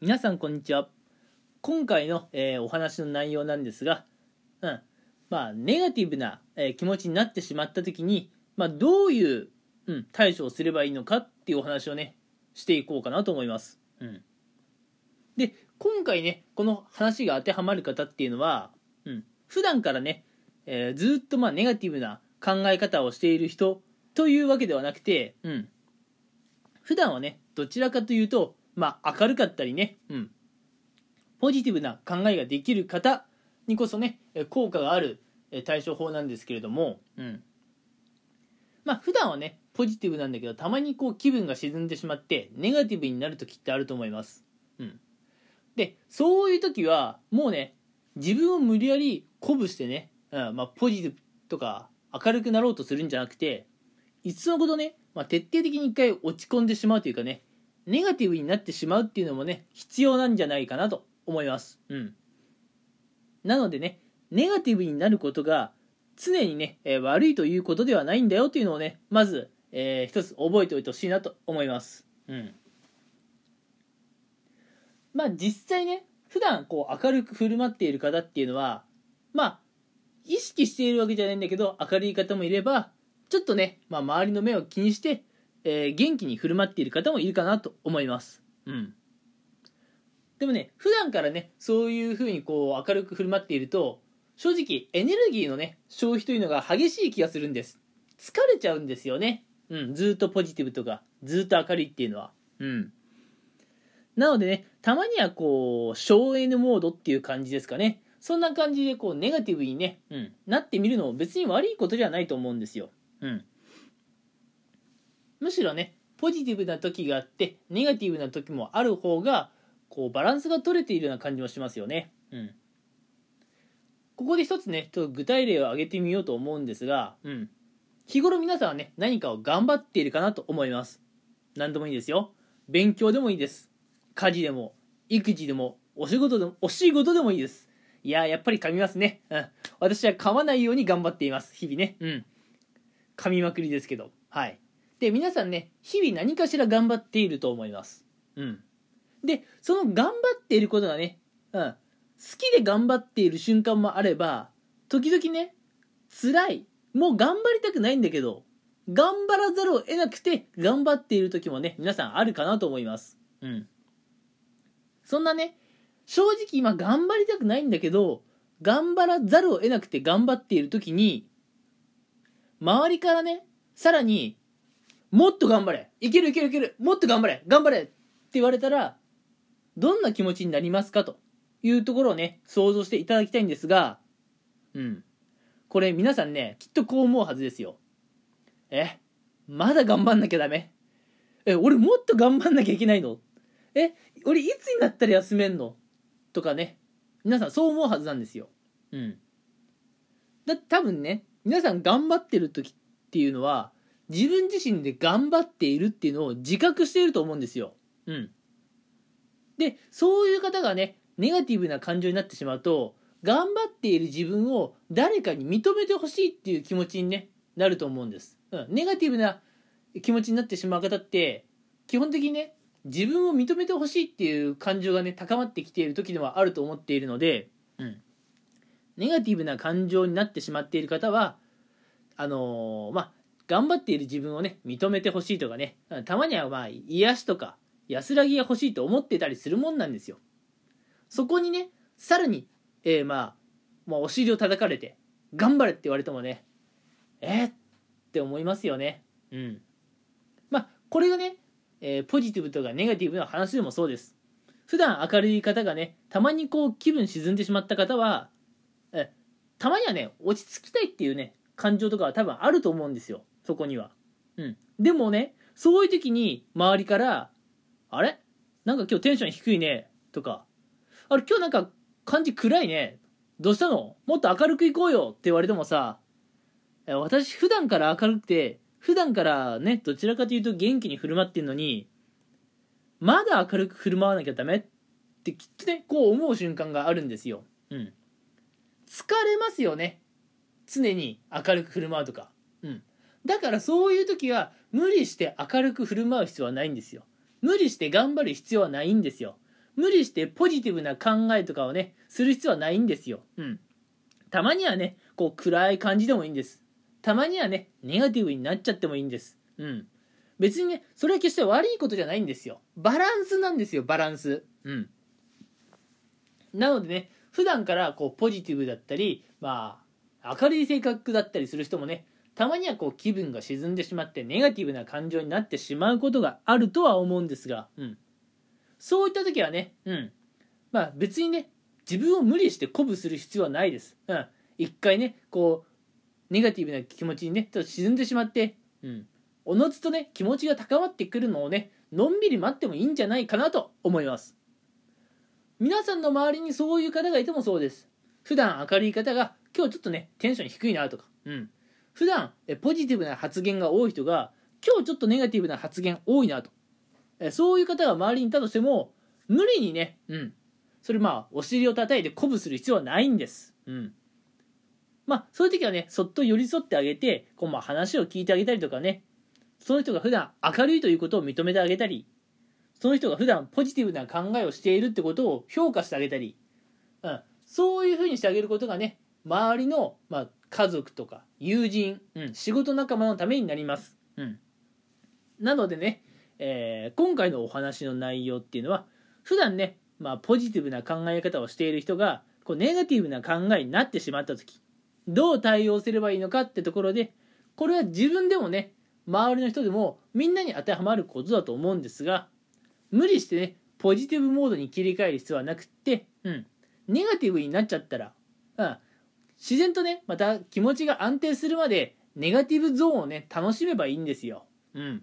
皆さんこんにちは。今回の、えーお話の内容なんですが、うんまあ、ネガティブな、えー気持ちになってしまった時に、まあ、どういう、うん、対処をすればいいのかっていうお話をねしていこうかなと思います、うん、で今回ねこの話が当てはまる方っていうのは、うん、普段からね、えーずっとまあネガティブな考え方をしている人というわけではなくて、うん、普段はねどちらかというとまあ明るかったりね、うん、ポジティブな考えができる方にこそねえ効果があるえ対処法なんですけれども、うん、まあ普段はねポジティブなんだけどたまにこう気分が沈んでしまってネガティブになる時ってあると思います、うん、でそういう時はもうね自分を無理やり鼓舞してね、うんまあ、ポジティブとか明るくなろうとするんじゃなくていつのことね、まあ、徹底的に一回落ち込んでしまうというかねネガティブになってしまうっていうのもね必要なんじゃないかなと思います。うん。なのでねネガティブになることが常にね、えー悪いということではないんだよっていうのをねまず、えー一つ覚えておいてほしいなと思います。うん。まあ実際ね普段こう明るく振る舞っている方っていうのはまあ意識しているわけじゃないんだけど明るい方もいればちょっとね、まあ、周りの目を気にして、えー元気に振る舞っている方もいるかなと思います。うん。でもね普段からねそういう風にこう明るく振る舞っていると正直エネルギーのね消費というのが激しい気がするんです。疲れちゃうんですよね。うん。ずっとポジティブとかずっと明るいっていうのは。うん。なのでねたまにはこう省エネモードっていう感じですかね。そんな感じでこうネガティブにね、うん、なってみるのも別に悪いことじゃないと思うんですよ。うん。むしろねポジティブな時があってネガティブな時もある方がこうバランスが取れているような感じもしますよね。うん。ここで一つねちょっと具体例を挙げてみようと思うんですが、うん、日頃皆さんはね何かを頑張っているかなと思います。何でもいいですよ。勉強でもいいです。家事でも育児でもお仕事でもお仕事でもいいです。いやーやっぱり噛みますね。うん。私は噛まないように頑張っています。日々ね。うん。噛みまくりですけど。はいで皆さんね日々何かしら頑張っていると思います。うん。でその頑張っていることがね、うん、好きで頑張っている瞬間もあれば時々ね辛いもう頑張りたくないんだけど頑張らざるを得なくて頑張っている時もね皆さんあるかなと思います。うん。そんなね正直今頑張りたくないんだけど頑張らざるを得なくて頑張っている時に周りからねさらにもっと頑張れ。いけるいけるいける。もっと頑張れ。頑張れ。って言われたらどんな気持ちになりますか？というところをね想像していただきたいんですがうん。これ皆さんねきっとこう思うはずですよ。え？まだ頑張んなきゃダメ？え俺もっと頑張んなきゃいけないの？え？俺いつになったら休めんの？とかね。皆さんそう思うはずなんですよ。うん。だって多分ね皆さん頑張ってる時っていうのは自分自身で頑張っているっていうのを自覚していると思うんですよ。うん。でそういう方がねネガティブな感情になってしまうと頑張っている自分を誰かに認めてほしいっていう気持ちに、ね、なると思うんです、うん、ネガティブな気持ちになってしまう方って基本的にね自分を認めてほしいっていう感情がね高まってきている時ではあると思っているので、うん、ネガティブな感情になってしまっている方はあのーまあ頑張っている自分をね認めてほしいとかねたまにはまあ癒しとか安らぎが欲しいと思ってたりするもんなんですよ。そこにねさらに、えーまあ、まあお尻を叩かれて頑張れって言われてもねえー、って思いますよね。うん。まあこれがね、えーポジティブとかネガティブな話でもそうです。普段明るい方がねたまにこう気分沈んでしまった方はえたまにはね落ち着きたいっていうね感情とかは多分あると思うんですよ。そこには。うん。でもねそういう時に周りから「あれ？なんか今日テンション低いね」とか「あれ今日なんか感じ暗いね。どうしたの？もっと明るくいこうよ」って言われてもさえ私普段から明るくて普段からねどちらかというと元気に振る舞ってるのにまだ明るく振る舞わなきゃダメ？ってきっとねこう思う瞬間があるんですよ。うん。疲れますよね。常に明るく振る舞うとか。うんだからそういう時は無理して明るく振る舞う必要はないんですよ。無理して頑張る必要はないんですよ。無理してポジティブな考えとかをねする必要はないんですよ。うん。たまにはねこう暗い感じでもいいんです。たまにはねネガティブになっちゃってもいいんです。うん。別にねそれは決して悪いことじゃないんですよ。バランスなんですよバランス。うん。なのでね普段からこうポジティブだったりまあ明るい性格だったりする人もねたまにはこう気分が沈んでしまってネガティブな感情になってしまうことがあるとは思うんですが、うん、そういった時はね、うん、まあ別にね自分を無理して鼓舞する必要はないです。うん、一回ねこうネガティブな気持ちにねちょっと沈んでしまって、うん、おのずとね気持ちが高まってくるのをねのんびり待ってもいいんじゃないかなと思います。皆さんの周りにそういう方がいてもそうです。普段明るい方が今日ちょっとねテンション低いなとか、うん、普段ポジティブな発言が多い人が今日ちょっとネガティブな発言多いなと。そういう方が周りにいたとしても無理にね、うん、それまあお尻を叩いて鼓舞する必要はないんです、うん、まあそういう時はねそっと寄り添ってあげてこうまあ話を聞いてあげたりとかね。その人が普段明るいということを認めてあげたり。その人が普段ポジティブな考えをしているってことを評価してあげたり、うん、そういうふうにしてあげることがね周りの、まあ、家族とか友人、うん、仕事仲間のためになります。うん、なのでね、えー、今回のお話の内容っていうのは普段ね、まあ、ポジティブな考え方をしている人がこうネガティブな考えになってしまった時どう対応すればいいのかってところでこれは自分でもね周りの人でもみんなに当てはまることだと思うんですが無理してねポジティブモードに切り替える必要はなくって、うん、ネガティブになっちゃったら、うん、自然とねまた気持ちが安定するまでネガティブゾーンをね楽しめばいいんですよ。うん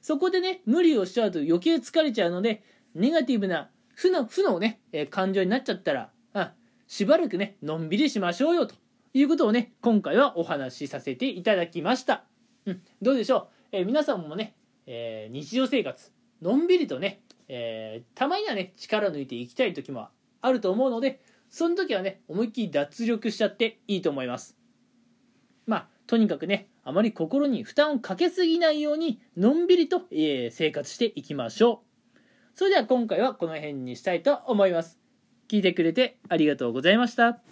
そこでね無理をしちゃうと余計疲れちゃうのでネガティブな負の負のね、えー、感情になっちゃったらあしばらくねのんびりしましょうよということをね今回はお話しさせていただきました。うん、どうでしょう、えー、皆さんもね、えー、日常生活のんびりとね、えたまにはね力抜いていきたい時もあると思うのでその時はね思いっきり脱力しちゃっていいと思います。まあとにかくねあまり心に負担をかけすぎないようにのんびりと、えー、生活していきましょう。それでは今回はこの辺にしたいと思います。聞いてくれてありがとうございました。